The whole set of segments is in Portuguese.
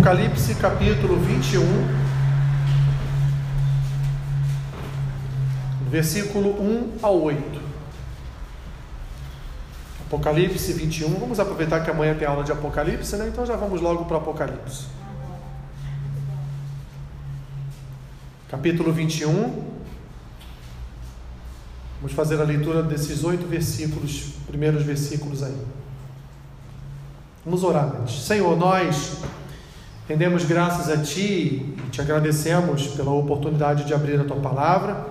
Apocalipse capítulo 21, versículo 1 ao 8. Apocalipse 21, vamos aproveitar que amanhã tem aula de Apocalipse, né? Então já vamos logo para Apocalipse. Capítulo 21. Vamos fazer a leitura desses oito versículos, primeiros versículos aí. Vamos orar. Senhor, nós rendemos graças a Ti e te agradecemos pela oportunidade de abrir a Tua palavra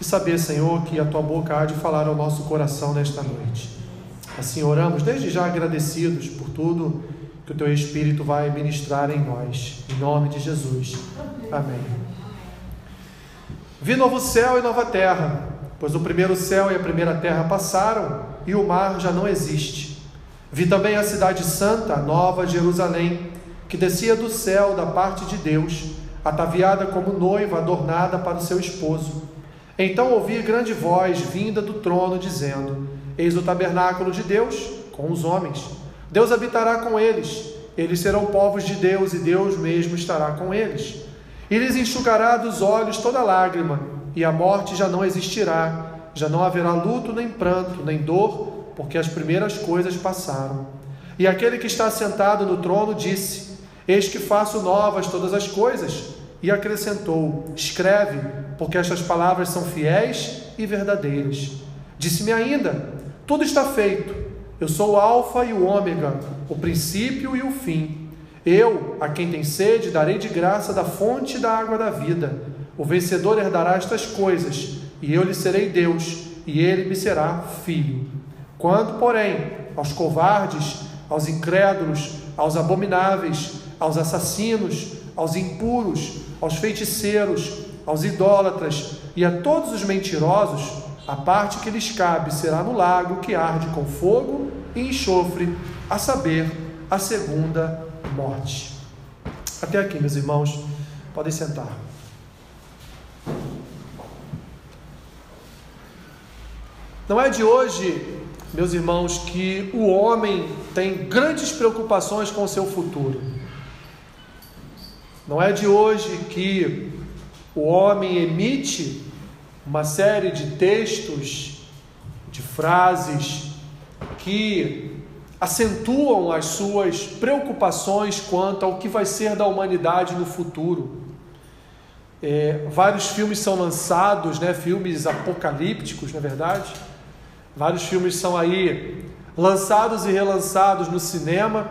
e saber, Senhor, que a Tua boca há de falar ao nosso coração nesta noite. Assim oramos, desde já agradecidos por tudo que o Teu Espírito vai ministrar em nós. Em nome de Jesus. Amém. Vi novo céu e nova terra, pois o primeiro céu e a primeira terra passaram e o mar já não existe. Vi também a cidade santa, nova Jerusalém, que descia do céu da parte de Deus, ataviada como noiva adornada para o seu esposo. Então ouvi grande voz vinda do trono dizendo: Eis o tabernáculo de Deus com os homens. Deus habitará com eles. Eles serão povos de Deus e Deus mesmo estará com eles. E lhes enxugará dos olhos toda lágrima, e a morte já não existirá. Já não haverá luto, nem pranto, nem dor porque as primeiras coisas passaram. E aquele que está sentado no trono disse: Eis que faço novas todas as coisas. E acrescentou: Escreve, porque estas palavras são fiéis e verdadeiras. Disse-me ainda: Tudo está feito. Eu sou o Alfa e o Ômega, o princípio e o fim. Eu, a quem tem sede, darei de graça da fonte da água da vida. O vencedor herdará estas coisas, e eu lhe serei Deus, e ele me será filho. Quanto, porém, aos covardes, aos incrédulos, aos abomináveis, aos assassinos, aos impuros, aos feiticeiros, aos idólatras e a todos os mentirosos, a parte que lhes cabe será no lago que arde com fogo e enxofre, a saber, a segunda morte. Até aqui, meus irmãos, podem sentar. Não é de hoje meus irmãos, que o homem tem grandes preocupações com o seu futuro. Não é de hoje que o homem emite uma série de textos, de frases que acentuam as suas preocupações quanto ao que vai ser da humanidade no futuro. É, vários filmes são lançados, né, filmes apocalípticos, na é verdade Vários filmes são aí lançados e relançados no cinema,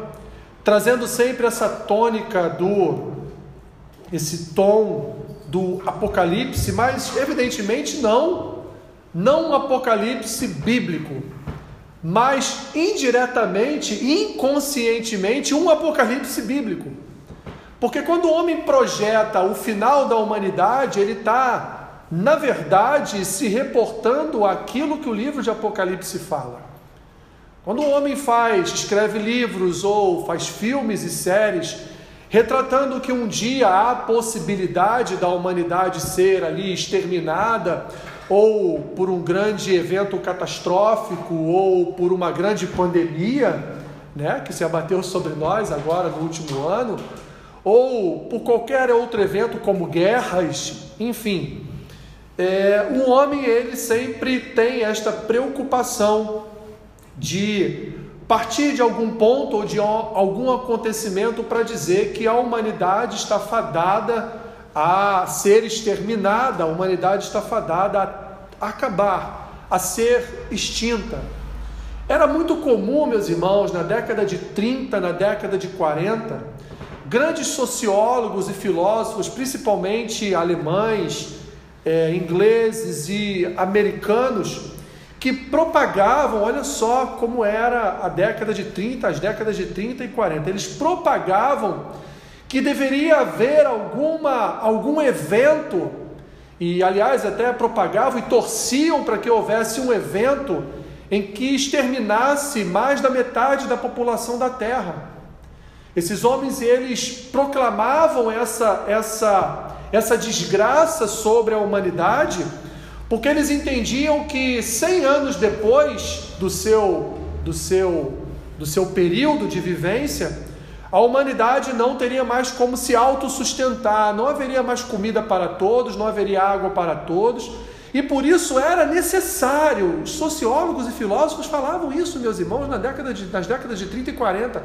trazendo sempre essa tônica do esse tom do apocalipse, mas evidentemente não não um apocalipse bíblico, mas indiretamente, inconscientemente um apocalipse bíblico. Porque quando o homem projeta o final da humanidade, ele está na verdade, se reportando aquilo que o livro de Apocalipse fala. Quando o homem faz, escreve livros ou faz filmes e séries, retratando que um dia há possibilidade da humanidade ser ali exterminada, ou por um grande evento catastrófico, ou por uma grande pandemia, né, que se abateu sobre nós agora no último ano, ou por qualquer outro evento como guerras, enfim, é, o homem ele sempre tem esta preocupação de partir de algum ponto ou de algum acontecimento para dizer que a humanidade está fadada a ser exterminada, a humanidade está fadada a acabar, a ser extinta. Era muito comum, meus irmãos, na década de 30, na década de 40, grandes sociólogos e filósofos, principalmente alemães, é, ingleses e americanos que propagavam, olha só como era a década de 30, as décadas de 30 e 40, eles propagavam que deveria haver alguma, algum evento, e aliás até propagavam e torciam para que houvesse um evento em que exterminasse mais da metade da população da Terra. Esses homens eles proclamavam essa essa essa desgraça sobre a humanidade, porque eles entendiam que 100 anos depois do seu, do seu, do seu período de vivência, a humanidade não teria mais como se autossustentar, não haveria mais comida para todos, não haveria água para todos, e por isso era necessário. Os sociólogos e filósofos falavam isso, meus irmãos, na década de, nas décadas de 30 e 40,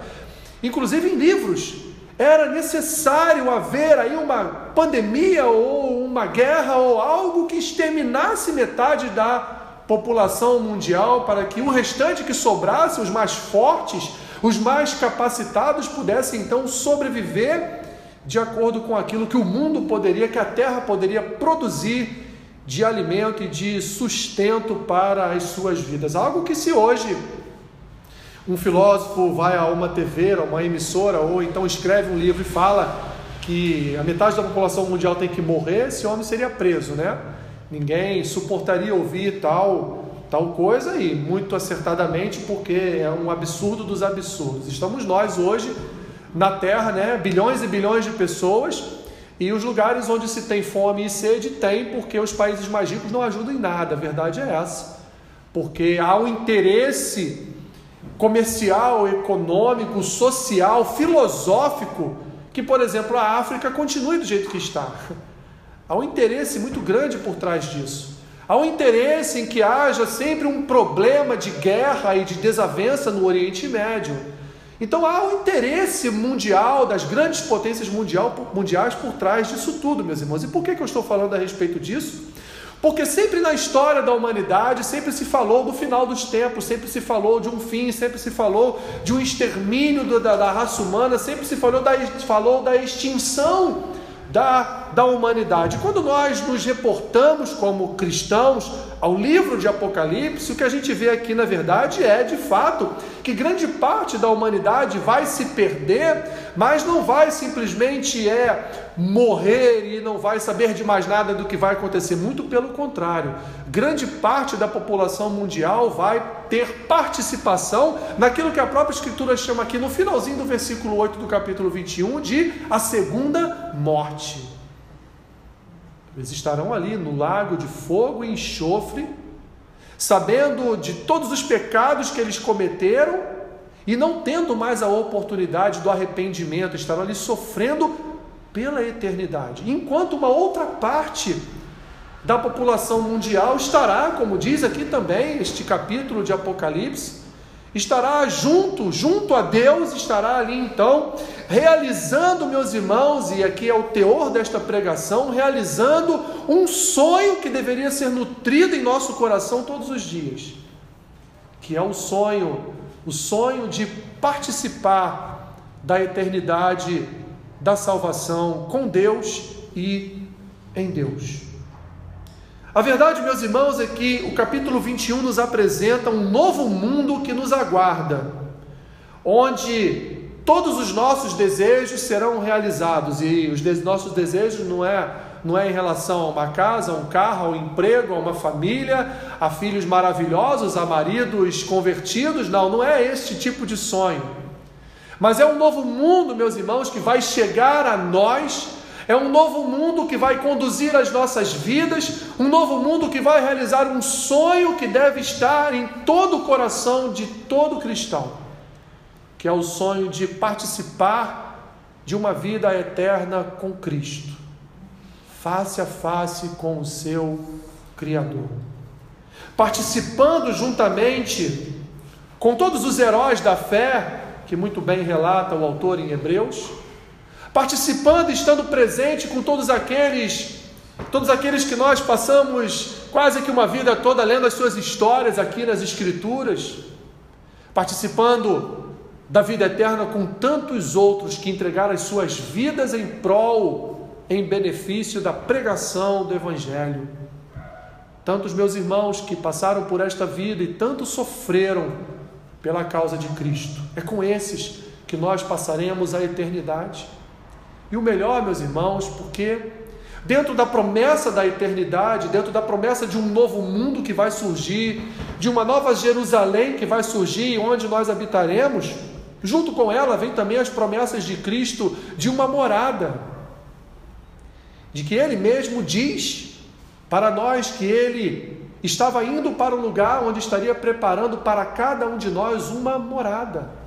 inclusive em livros. Era necessário haver aí uma pandemia ou uma guerra ou algo que exterminasse metade da população mundial para que o restante que sobrasse, os mais fortes, os mais capacitados pudessem então sobreviver de acordo com aquilo que o mundo poderia, que a terra poderia produzir de alimento e de sustento para as suas vidas. Algo que se hoje um filósofo vai a uma TV, a uma emissora, ou então escreve um livro e fala que a metade da população mundial tem que morrer, esse homem seria preso, né? Ninguém suportaria ouvir tal tal coisa e muito acertadamente porque é um absurdo dos absurdos. Estamos nós hoje na Terra, né, bilhões e bilhões de pessoas e os lugares onde se tem fome e sede tem porque os países mais ricos não ajudam em nada. A verdade é essa, porque há um interesse comercial, econômico, social, filosófico que, por exemplo, a África continue do jeito que está. Há um interesse muito grande por trás disso. Há um interesse em que haja sempre um problema de guerra e de desavença no Oriente Médio. Então há um interesse mundial, das grandes potências mundial, mundiais por trás disso tudo, meus irmãos. E por que, que eu estou falando a respeito disso? Porque sempre na história da humanidade, sempre se falou do final dos tempos, sempre se falou de um fim, sempre se falou de um extermínio da, da raça humana, sempre se falou da, falou da extinção da, da humanidade. Quando nós nos reportamos como cristãos ao livro de Apocalipse, o que a gente vê aqui na verdade é, de fato, que grande parte da humanidade vai se perder, mas não vai simplesmente é morrer e não vai saber de mais nada do que vai acontecer, muito pelo contrário. Grande parte da população mundial vai ter participação naquilo que a própria escritura chama aqui no finalzinho do versículo 8 do capítulo 21 de a segunda morte. Eles estarão ali no lago de fogo e enxofre, sabendo de todos os pecados que eles cometeram e não tendo mais a oportunidade do arrependimento, estarão ali sofrendo pela eternidade. Enquanto uma outra parte da população mundial estará, como diz aqui também este capítulo de Apocalipse, estará junto, junto a Deus, estará ali então, realizando, meus irmãos, e aqui é o teor desta pregação, realizando um sonho que deveria ser nutrido em nosso coração todos os dias, que é o sonho, o sonho de participar da eternidade da salvação com Deus e em Deus. A verdade, meus irmãos, é que o capítulo 21 nos apresenta um novo mundo que nos aguarda, onde todos os nossos desejos serão realizados e os nossos desejos não é não é em relação a uma casa, a um carro, a um emprego, a uma família, a filhos maravilhosos, a maridos convertidos, não, não é este tipo de sonho. Mas é um novo mundo, meus irmãos, que vai chegar a nós é um novo mundo que vai conduzir as nossas vidas, um novo mundo que vai realizar um sonho que deve estar em todo o coração de todo cristão, que é o sonho de participar de uma vida eterna com Cristo, face a face com o seu Criador. Participando juntamente com todos os heróis da fé, que muito bem relata o autor em Hebreus, participando, estando presente com todos aqueles, todos aqueles que nós passamos quase que uma vida toda lendo as suas histórias aqui nas Escrituras, participando da vida eterna com tantos outros que entregaram as suas vidas em prol, em benefício da pregação do Evangelho. Tantos meus irmãos que passaram por esta vida e tanto sofreram pela causa de Cristo. É com esses que nós passaremos a eternidade. E o melhor, meus irmãos, porque dentro da promessa da eternidade, dentro da promessa de um novo mundo que vai surgir, de uma nova Jerusalém que vai surgir, onde nós habitaremos, junto com ela vem também as promessas de Cristo de uma morada, de que Ele mesmo diz para nós que Ele estava indo para o lugar onde estaria preparando para cada um de nós uma morada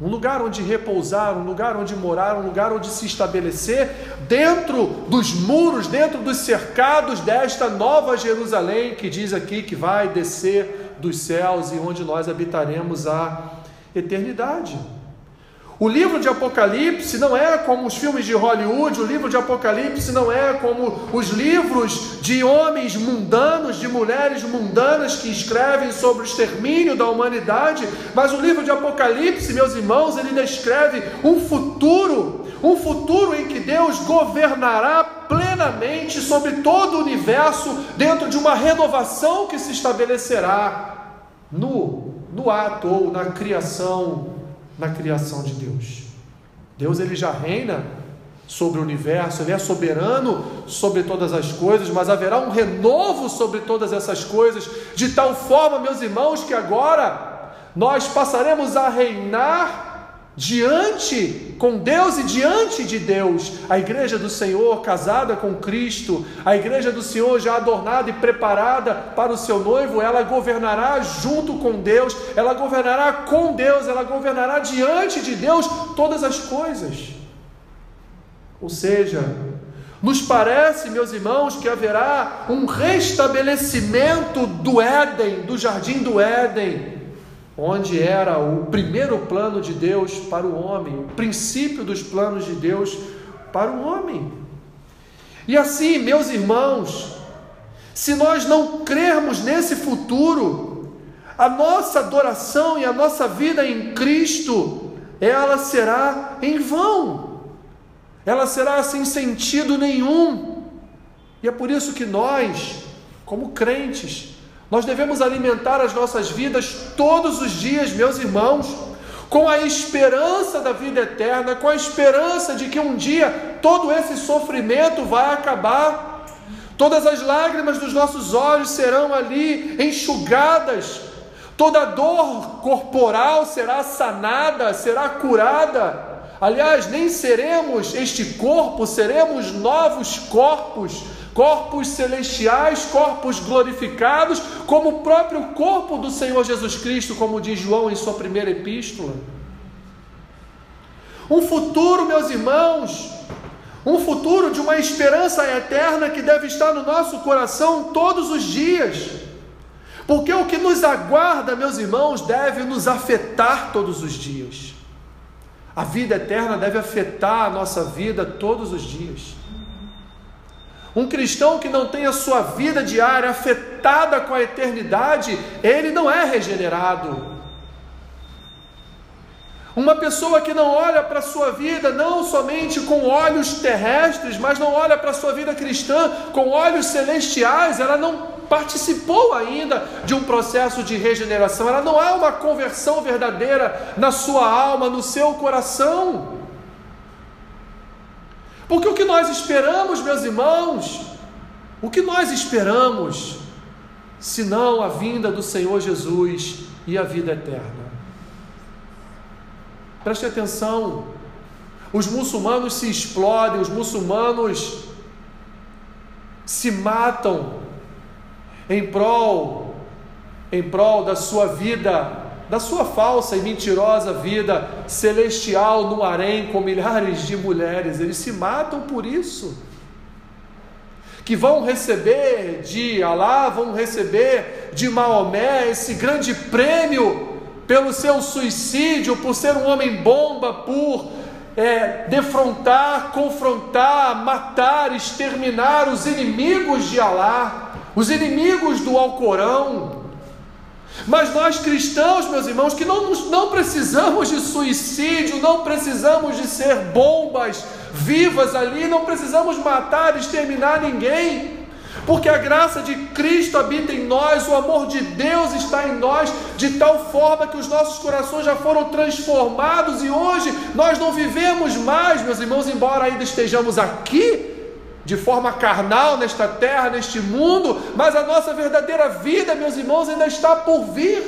um lugar onde repousar, um lugar onde morar, um lugar onde se estabelecer, dentro dos muros, dentro dos cercados desta nova Jerusalém, que diz aqui que vai descer dos céus e onde nós habitaremos a eternidade. O livro de Apocalipse não é como os filmes de Hollywood, o livro de Apocalipse não é como os livros de homens mundanos, de mulheres mundanas que escrevem sobre o extermínio da humanidade, mas o livro de Apocalipse, meus irmãos, ele descreve um futuro, um futuro em que Deus governará plenamente sobre todo o universo, dentro de uma renovação que se estabelecerá no, no ato ou na criação na criação de Deus. Deus ele já reina sobre o universo, ele é soberano sobre todas as coisas, mas haverá um renovo sobre todas essas coisas, de tal forma, meus irmãos, que agora nós passaremos a reinar diante com Deus e diante de Deus, a igreja do Senhor casada com Cristo, a igreja do Senhor já adornada e preparada para o seu noivo, ela governará junto com Deus, ela governará com Deus, ela governará diante de Deus todas as coisas. Ou seja, nos parece, meus irmãos, que haverá um restabelecimento do Éden, do jardim do Éden, onde era o primeiro plano de Deus para o homem, o princípio dos planos de Deus para o homem. E assim, meus irmãos, se nós não crermos nesse futuro, a nossa adoração e a nossa vida em Cristo, ela será em vão, ela será sem sentido nenhum. E é por isso que nós, como crentes, nós devemos alimentar as nossas vidas todos os dias, meus irmãos, com a esperança da vida eterna, com a esperança de que um dia todo esse sofrimento vai acabar, todas as lágrimas dos nossos olhos serão ali enxugadas, toda dor corporal será sanada, será curada. Aliás, nem seremos este corpo, seremos novos corpos corpos celestiais, corpos glorificados, como o próprio corpo do Senhor Jesus Cristo, como diz João em sua primeira epístola. Um futuro, meus irmãos, um futuro de uma esperança eterna que deve estar no nosso coração todos os dias. Porque o que nos aguarda, meus irmãos, deve nos afetar todos os dias. A vida eterna deve afetar a nossa vida todos os dias. Um cristão que não tem a sua vida diária afetada com a eternidade, ele não é regenerado. Uma pessoa que não olha para a sua vida não somente com olhos terrestres, mas não olha para a sua vida cristã com olhos celestiais, ela não participou ainda de um processo de regeneração, ela não há uma conversão verdadeira na sua alma, no seu coração. Porque o que nós esperamos, meus irmãos, o que nós esperamos, senão a vinda do Senhor Jesus e a vida eterna? Preste atenção, os muçulmanos se explodem, os muçulmanos se matam em prol, em prol da sua vida da sua falsa e mentirosa vida celestial no harém com milhares de mulheres. Eles se matam por isso. Que vão receber de Alá, vão receber de Maomé esse grande prêmio pelo seu suicídio, por ser um homem bomba, por é, defrontar, confrontar, matar, exterminar os inimigos de Alá, os inimigos do Alcorão mas nós cristãos, meus irmãos, que não, não precisamos de suicídio, não precisamos de ser bombas vivas ali, não precisamos matar, exterminar ninguém, porque a graça de Cristo habita em nós, o amor de Deus está em nós, de tal forma que os nossos corações já foram transformados e hoje nós não vivemos mais, meus irmãos, embora ainda estejamos aqui de forma carnal nesta terra, neste mundo, mas a nossa verdadeira vida, meus irmãos, ainda está por vir.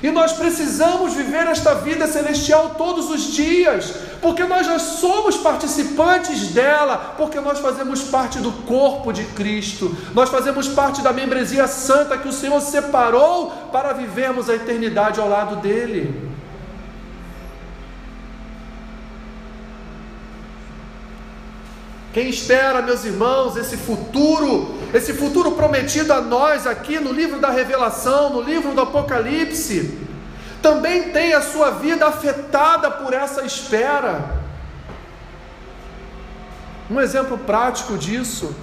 E nós precisamos viver esta vida celestial todos os dias, porque nós já somos participantes dela, porque nós fazemos parte do corpo de Cristo, nós fazemos parte da membresia santa que o Senhor separou para vivermos a eternidade ao lado dele. Quem espera, meus irmãos, esse futuro, esse futuro prometido a nós aqui no livro da Revelação, no livro do Apocalipse, também tem a sua vida afetada por essa espera. Um exemplo prático disso: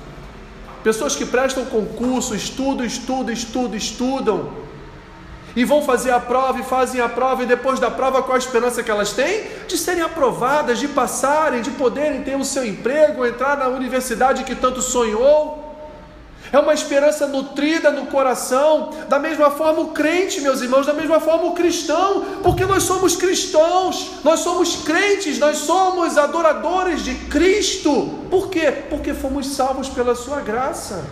pessoas que prestam concurso, estudam, estudam, estudam, estudam, e vão fazer a prova e fazem a prova, e depois da prova, qual a esperança que elas têm? De serem aprovadas, de passarem, de poderem ter o seu emprego, entrar na universidade que tanto sonhou. É uma esperança nutrida no coração, da mesma forma o crente, meus irmãos, da mesma forma o cristão, porque nós somos cristãos, nós somos crentes, nós somos adoradores de Cristo. Por quê? Porque fomos salvos pela Sua graça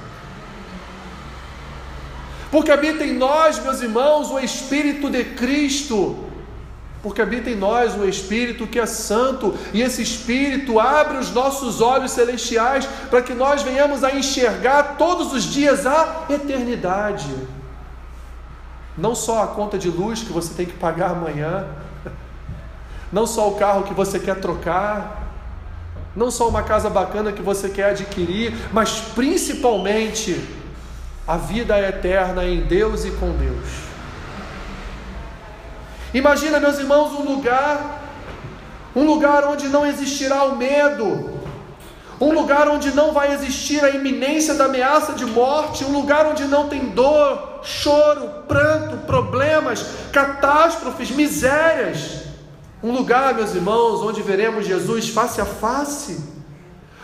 porque habita em nós, meus irmãos, o Espírito de Cristo, porque habita em nós o Espírito que é santo, e esse Espírito abre os nossos olhos celestiais para que nós venhamos a enxergar todos os dias a eternidade. Não só a conta de luz que você tem que pagar amanhã, não só o carro que você quer trocar, não só uma casa bacana que você quer adquirir, mas principalmente a vida é eterna em Deus e com Deus. Imagina, meus irmãos, um lugar, um lugar onde não existirá o medo, um lugar onde não vai existir a iminência da ameaça de morte, um lugar onde não tem dor, choro, pranto, problemas, catástrofes, misérias. Um lugar, meus irmãos, onde veremos Jesus face a face,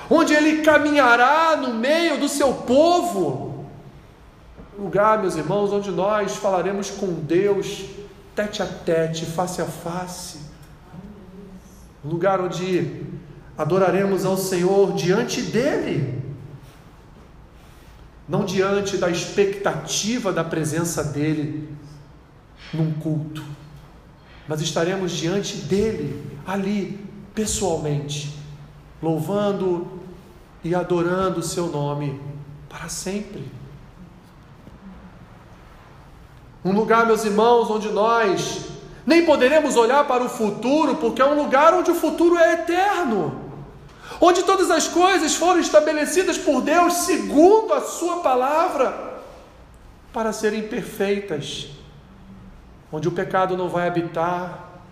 onde ele caminhará no meio do seu povo lugar, meus irmãos, onde nós falaremos com Deus tete a tete, face a face. Um lugar onde adoraremos ao Senhor diante dEle, não diante da expectativa da presença dEle num culto, mas estaremos diante dEle, ali, pessoalmente, louvando e adorando o Seu nome para sempre. Um lugar, meus irmãos, onde nós nem poderemos olhar para o futuro, porque é um lugar onde o futuro é eterno. Onde todas as coisas foram estabelecidas por Deus segundo a Sua palavra, para serem perfeitas. Onde o pecado não vai habitar,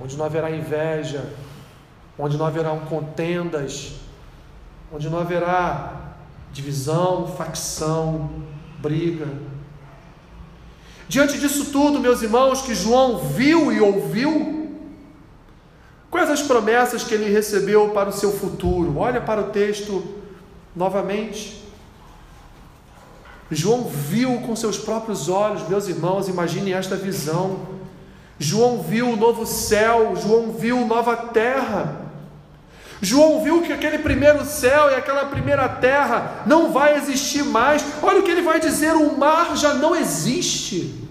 onde não haverá inveja, onde não haverá contendas, onde não haverá divisão, facção, briga Diante disso tudo, meus irmãos, que João viu e ouviu, quais as promessas que ele recebeu para o seu futuro? Olha para o texto novamente. João viu com seus próprios olhos, meus irmãos, imaginem esta visão. João viu o novo céu, João viu nova terra. João viu que aquele primeiro céu e aquela primeira terra não vai existir mais. Olha o que ele vai dizer: o mar já não existe.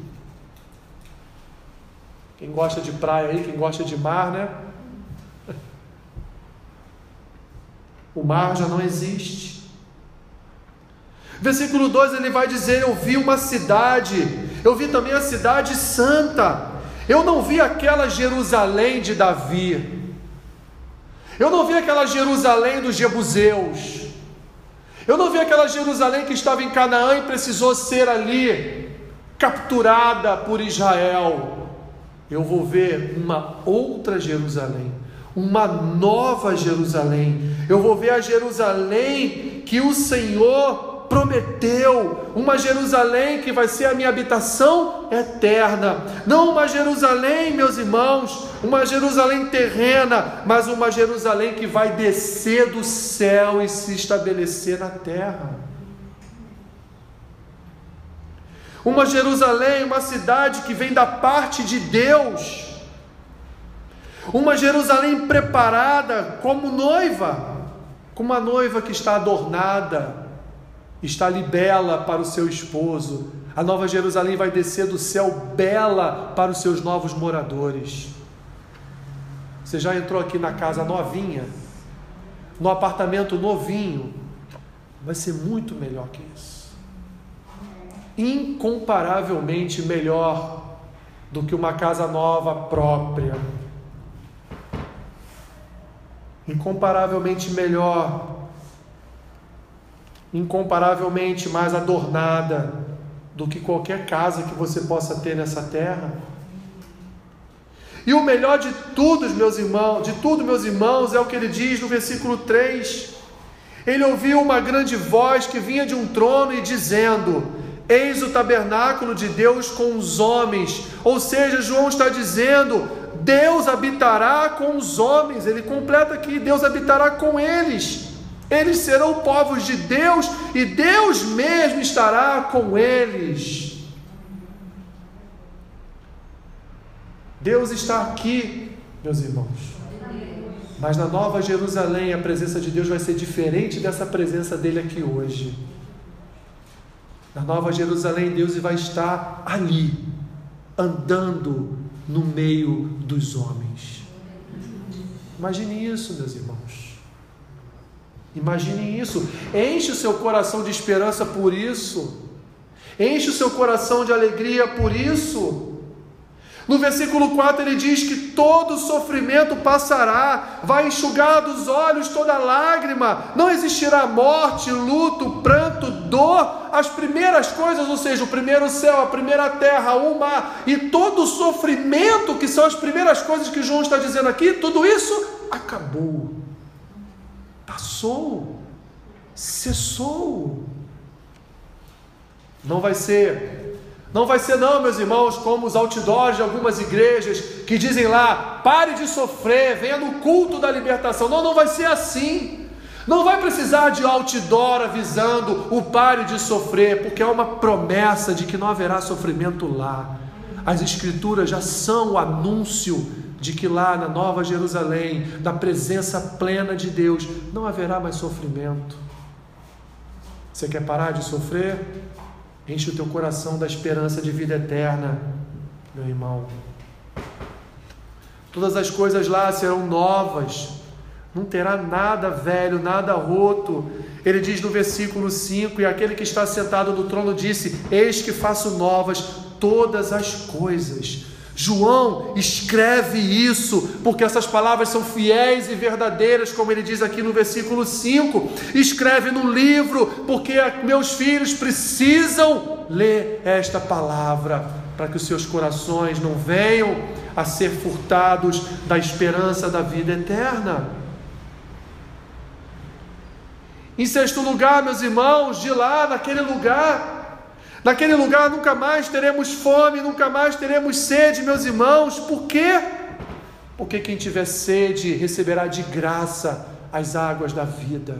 Quem gosta de praia aí, quem gosta de mar, né? O mar já não existe. Versículo 2 ele vai dizer: Eu vi uma cidade, eu vi também a cidade santa. Eu não vi aquela Jerusalém de Davi. Eu não vi aquela Jerusalém dos Jebuseus. Eu não vi aquela Jerusalém que estava em Canaã e precisou ser ali capturada por Israel eu vou ver uma outra Jerusalém, uma nova Jerusalém. Eu vou ver a Jerusalém que o Senhor prometeu, uma Jerusalém que vai ser a minha habitação eterna. Não uma Jerusalém, meus irmãos, uma Jerusalém terrena, mas uma Jerusalém que vai descer do céu e se estabelecer na terra. Uma Jerusalém, uma cidade que vem da parte de Deus. Uma Jerusalém preparada como noiva, como uma noiva que está adornada, está ali bela para o seu esposo. A nova Jerusalém vai descer do céu bela para os seus novos moradores. Você já entrou aqui na casa novinha, no apartamento novinho, vai ser muito melhor que isso incomparavelmente melhor do que uma casa nova própria. Incomparavelmente melhor incomparavelmente mais adornada do que qualquer casa que você possa ter nessa terra. E o melhor de tudo, meus irmãos, de tudo, meus irmãos, é o que ele diz no versículo 3. Ele ouviu uma grande voz que vinha de um trono e dizendo: Eis o tabernáculo de Deus com os homens. Ou seja, João está dizendo: Deus habitará com os homens. Ele completa aqui: Deus habitará com eles. Eles serão povos de Deus e Deus mesmo estará com eles. Deus está aqui, meus irmãos. Mas na Nova Jerusalém a presença de Deus vai ser diferente dessa presença dele aqui hoje. Na Nova Jerusalém, Deus vai estar ali, andando no meio dos homens. Imagine isso, meus irmãos. Imagine isso. Enche o seu coração de esperança por isso. Enche o seu coração de alegria por isso. No versículo 4 ele diz que todo sofrimento passará, vai enxugar dos olhos toda lágrima, não existirá morte, luto, pranto, dor, as primeiras coisas, ou seja, o primeiro céu, a primeira terra, o mar e todo o sofrimento, que são as primeiras coisas que João está dizendo aqui, tudo isso acabou, passou, cessou. Não vai ser não vai ser, não, meus irmãos, como os outdoors de algumas igrejas que dizem lá: pare de sofrer, venha no culto da libertação. Não, não vai ser assim. Não vai precisar de outdoor avisando o pare de sofrer, porque é uma promessa de que não haverá sofrimento lá. As Escrituras já são o anúncio de que lá na Nova Jerusalém, na presença plena de Deus, não haverá mais sofrimento. Você quer parar de sofrer? Enche o teu coração da esperança de vida eterna, meu irmão. Todas as coisas lá serão novas, não terá nada velho, nada roto. Ele diz no versículo 5: E aquele que está sentado no trono disse: Eis que faço novas todas as coisas. João escreve isso, porque essas palavras são fiéis e verdadeiras, como ele diz aqui no versículo 5. Escreve no livro, porque meus filhos precisam ler esta palavra, para que os seus corações não venham a ser furtados da esperança da vida eterna. Em sexto lugar, meus irmãos, de lá, naquele lugar, Naquele lugar nunca mais teremos fome, nunca mais teremos sede, meus irmãos. Por quê? Porque quem tiver sede receberá de graça as águas da vida.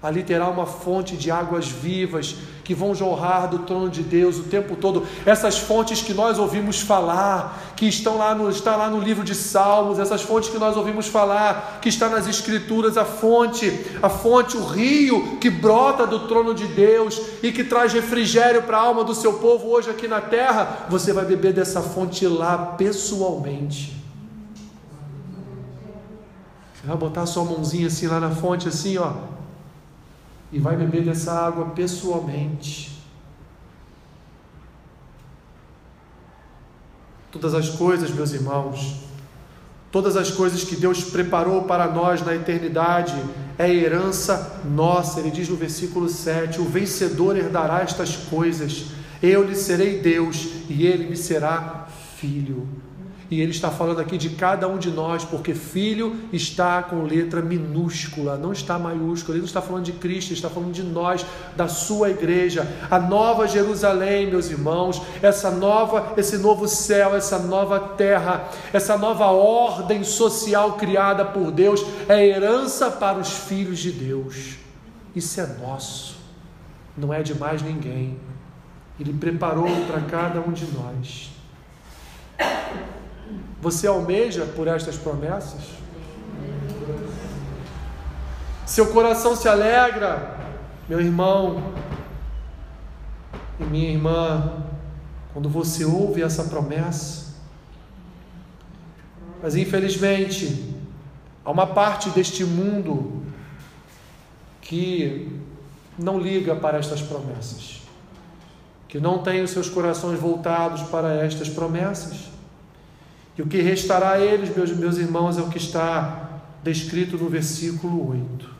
Ali terá uma fonte de águas vivas que vão jorrar do trono de Deus o tempo todo. Essas fontes que nós ouvimos falar, que estão lá no, está lá no livro de Salmos, essas fontes que nós ouvimos falar, que está nas Escrituras, a fonte, a fonte, o rio que brota do trono de Deus e que traz refrigério para a alma do seu povo hoje aqui na terra. Você vai beber dessa fonte lá pessoalmente. Você vai botar sua mãozinha assim lá na fonte, assim, ó e vai beber dessa água pessoalmente. Todas as coisas, meus irmãos, todas as coisas que Deus preparou para nós na eternidade é herança nossa. Ele diz no versículo 7: O vencedor herdará estas coisas, eu lhe serei Deus e ele me será filho. E ele está falando aqui de cada um de nós, porque filho está com letra minúscula, não está maiúscula. Ele não está falando de Cristo, está falando de nós, da sua igreja. A nova Jerusalém, meus irmãos, essa nova, esse novo céu, essa nova terra, essa nova ordem social criada por Deus é herança para os filhos de Deus. Isso é nosso. Não é de mais ninguém. Ele preparou para cada um de nós. Você almeja por estas promessas? Seu coração se alegra, meu irmão e minha irmã, quando você ouve essa promessa. Mas infelizmente, há uma parte deste mundo que não liga para estas promessas, que não tem os seus corações voltados para estas promessas. E o que restará a eles, meus, meus irmãos, é o que está descrito no versículo 8.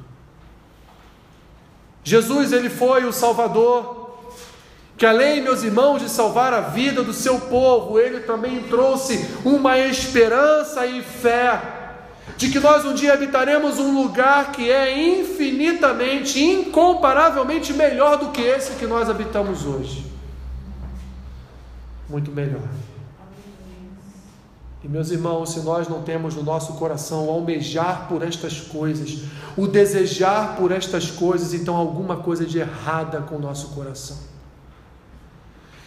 Jesus, ele foi o Salvador, que além, meus irmãos, de salvar a vida do seu povo, ele também trouxe uma esperança e fé de que nós um dia habitaremos um lugar que é infinitamente, incomparavelmente melhor do que esse que nós habitamos hoje. Muito melhor. E meus irmãos, se nós não temos no nosso coração o almejar por estas coisas, o desejar por estas coisas, então alguma coisa de errada com o nosso coração.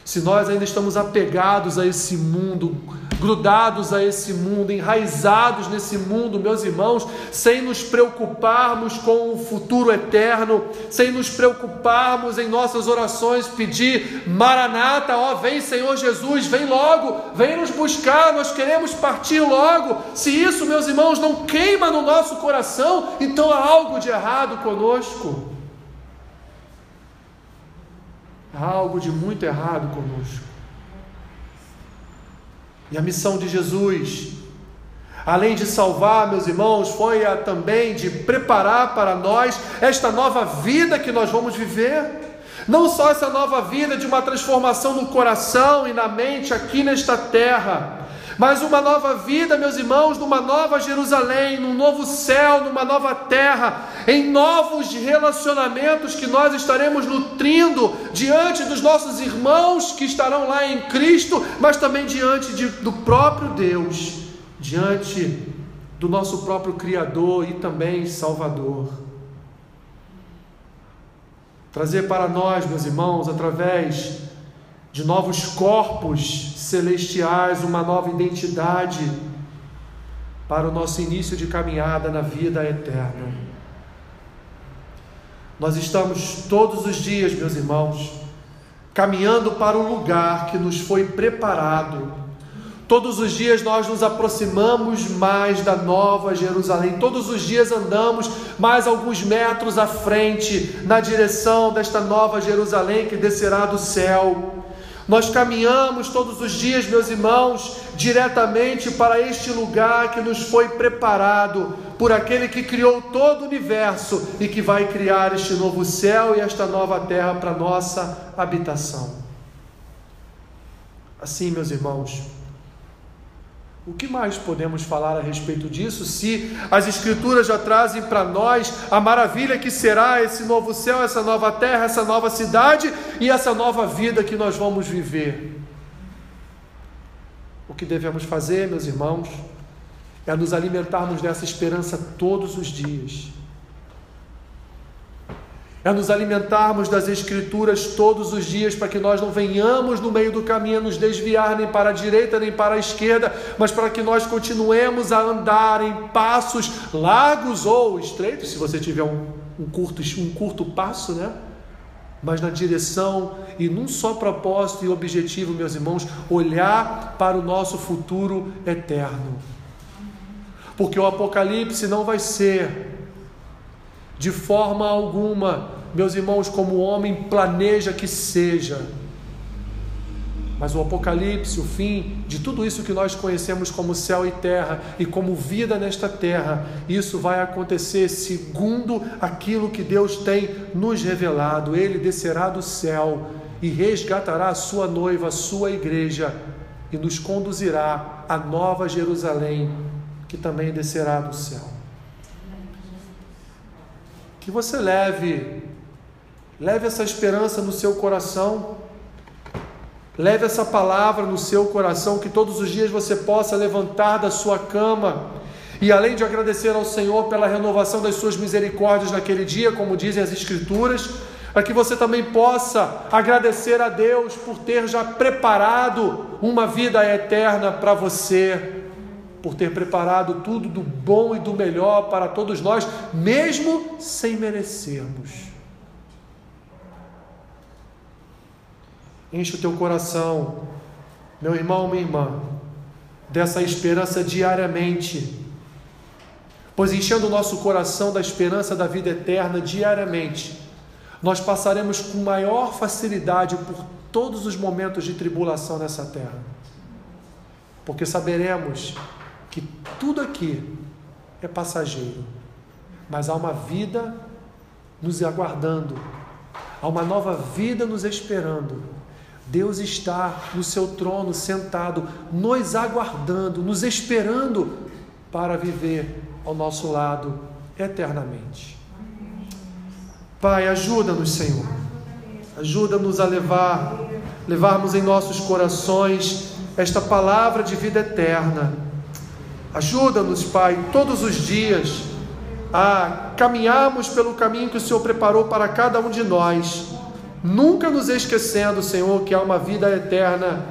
Se nós ainda estamos apegados a esse mundo, grudados a esse mundo, enraizados nesse mundo, meus irmãos, sem nos preocuparmos com o futuro eterno, sem nos preocuparmos em nossas orações pedir Maranata, ó, vem Senhor Jesus, vem logo, vem nos buscar, nós queremos partir logo. Se isso, meus irmãos, não queima no nosso coração, então há algo de errado conosco. Há algo de muito errado conosco. E a missão de Jesus, além de salvar, meus irmãos, foi a também de preparar para nós esta nova vida que nós vamos viver. Não só essa nova vida de uma transformação no coração e na mente aqui nesta terra, mas uma nova vida, meus irmãos, numa nova Jerusalém, num novo céu, numa nova terra, em novos relacionamentos que nós estaremos nutrindo diante dos nossos irmãos que estarão lá em Cristo, mas também diante de, do próprio Deus, diante do nosso próprio Criador e também Salvador. Trazer para nós, meus irmãos, através de novos corpos celestiais, uma nova identidade para o nosso início de caminhada na vida eterna. Nós estamos todos os dias, meus irmãos, caminhando para o lugar que nos foi preparado. Todos os dias nós nos aproximamos mais da nova Jerusalém. Todos os dias andamos mais alguns metros à frente na direção desta nova Jerusalém que descerá do céu. Nós caminhamos todos os dias, meus irmãos, diretamente para este lugar que nos foi preparado por aquele que criou todo o universo e que vai criar este novo céu e esta nova terra para nossa habitação. Assim, meus irmãos, o que mais podemos falar a respeito disso se as Escrituras já trazem para nós a maravilha que será esse novo céu, essa nova terra, essa nova cidade e essa nova vida que nós vamos viver? O que devemos fazer, meus irmãos, é nos alimentarmos dessa esperança todos os dias é nos alimentarmos das Escrituras todos os dias, para que nós não venhamos no meio do caminho a nos desviar nem para a direita nem para a esquerda, mas para que nós continuemos a andar em passos largos ou estreitos, se você tiver um, um curto, um curto passo, né? Mas na direção e num só propósito e objetivo, meus irmãos, olhar para o nosso futuro eterno. Porque o Apocalipse não vai ser de forma alguma, meus irmãos, como o homem planeja que seja. Mas o Apocalipse, o fim de tudo isso que nós conhecemos como céu e terra e como vida nesta terra, isso vai acontecer segundo aquilo que Deus tem nos revelado. Ele descerá do céu e resgatará a sua noiva, a sua igreja, e nos conduzirá à nova Jerusalém, que também descerá do céu que você leve, leve essa esperança no seu coração, leve essa palavra no seu coração, que todos os dias você possa levantar da sua cama e além de agradecer ao Senhor pela renovação das suas misericórdias naquele dia, como dizem as Escrituras, para que você também possa agradecer a Deus por ter já preparado uma vida eterna para você por ter preparado tudo do bom e do melhor para todos nós, mesmo sem merecermos. Enche o teu coração, meu irmão, minha irmã, dessa esperança diariamente. Pois enchendo o nosso coração da esperança da vida eterna diariamente, nós passaremos com maior facilidade por todos os momentos de tribulação nessa terra. Porque saberemos que tudo aqui é passageiro, mas há uma vida nos aguardando, há uma nova vida nos esperando. Deus está no seu trono sentado, nos aguardando, nos esperando para viver ao nosso lado eternamente. Pai, ajuda-nos, Senhor. Ajuda-nos a levar, levarmos em nossos corações esta palavra de vida eterna. Ajuda-nos, Pai, todos os dias a caminharmos pelo caminho que o Senhor preparou para cada um de nós, nunca nos esquecendo, Senhor, que há uma vida eterna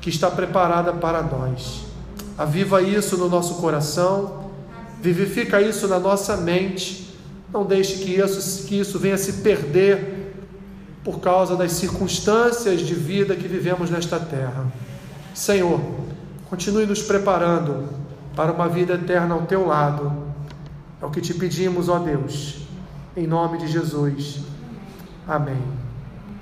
que está preparada para nós. Aviva isso no nosso coração, vivifica isso na nossa mente. Não deixe que isso, que isso venha se perder por causa das circunstâncias de vida que vivemos nesta terra. Senhor, continue nos preparando para uma vida eterna ao teu lado. É o que te pedimos, ó Deus, em nome de Jesus. Amém.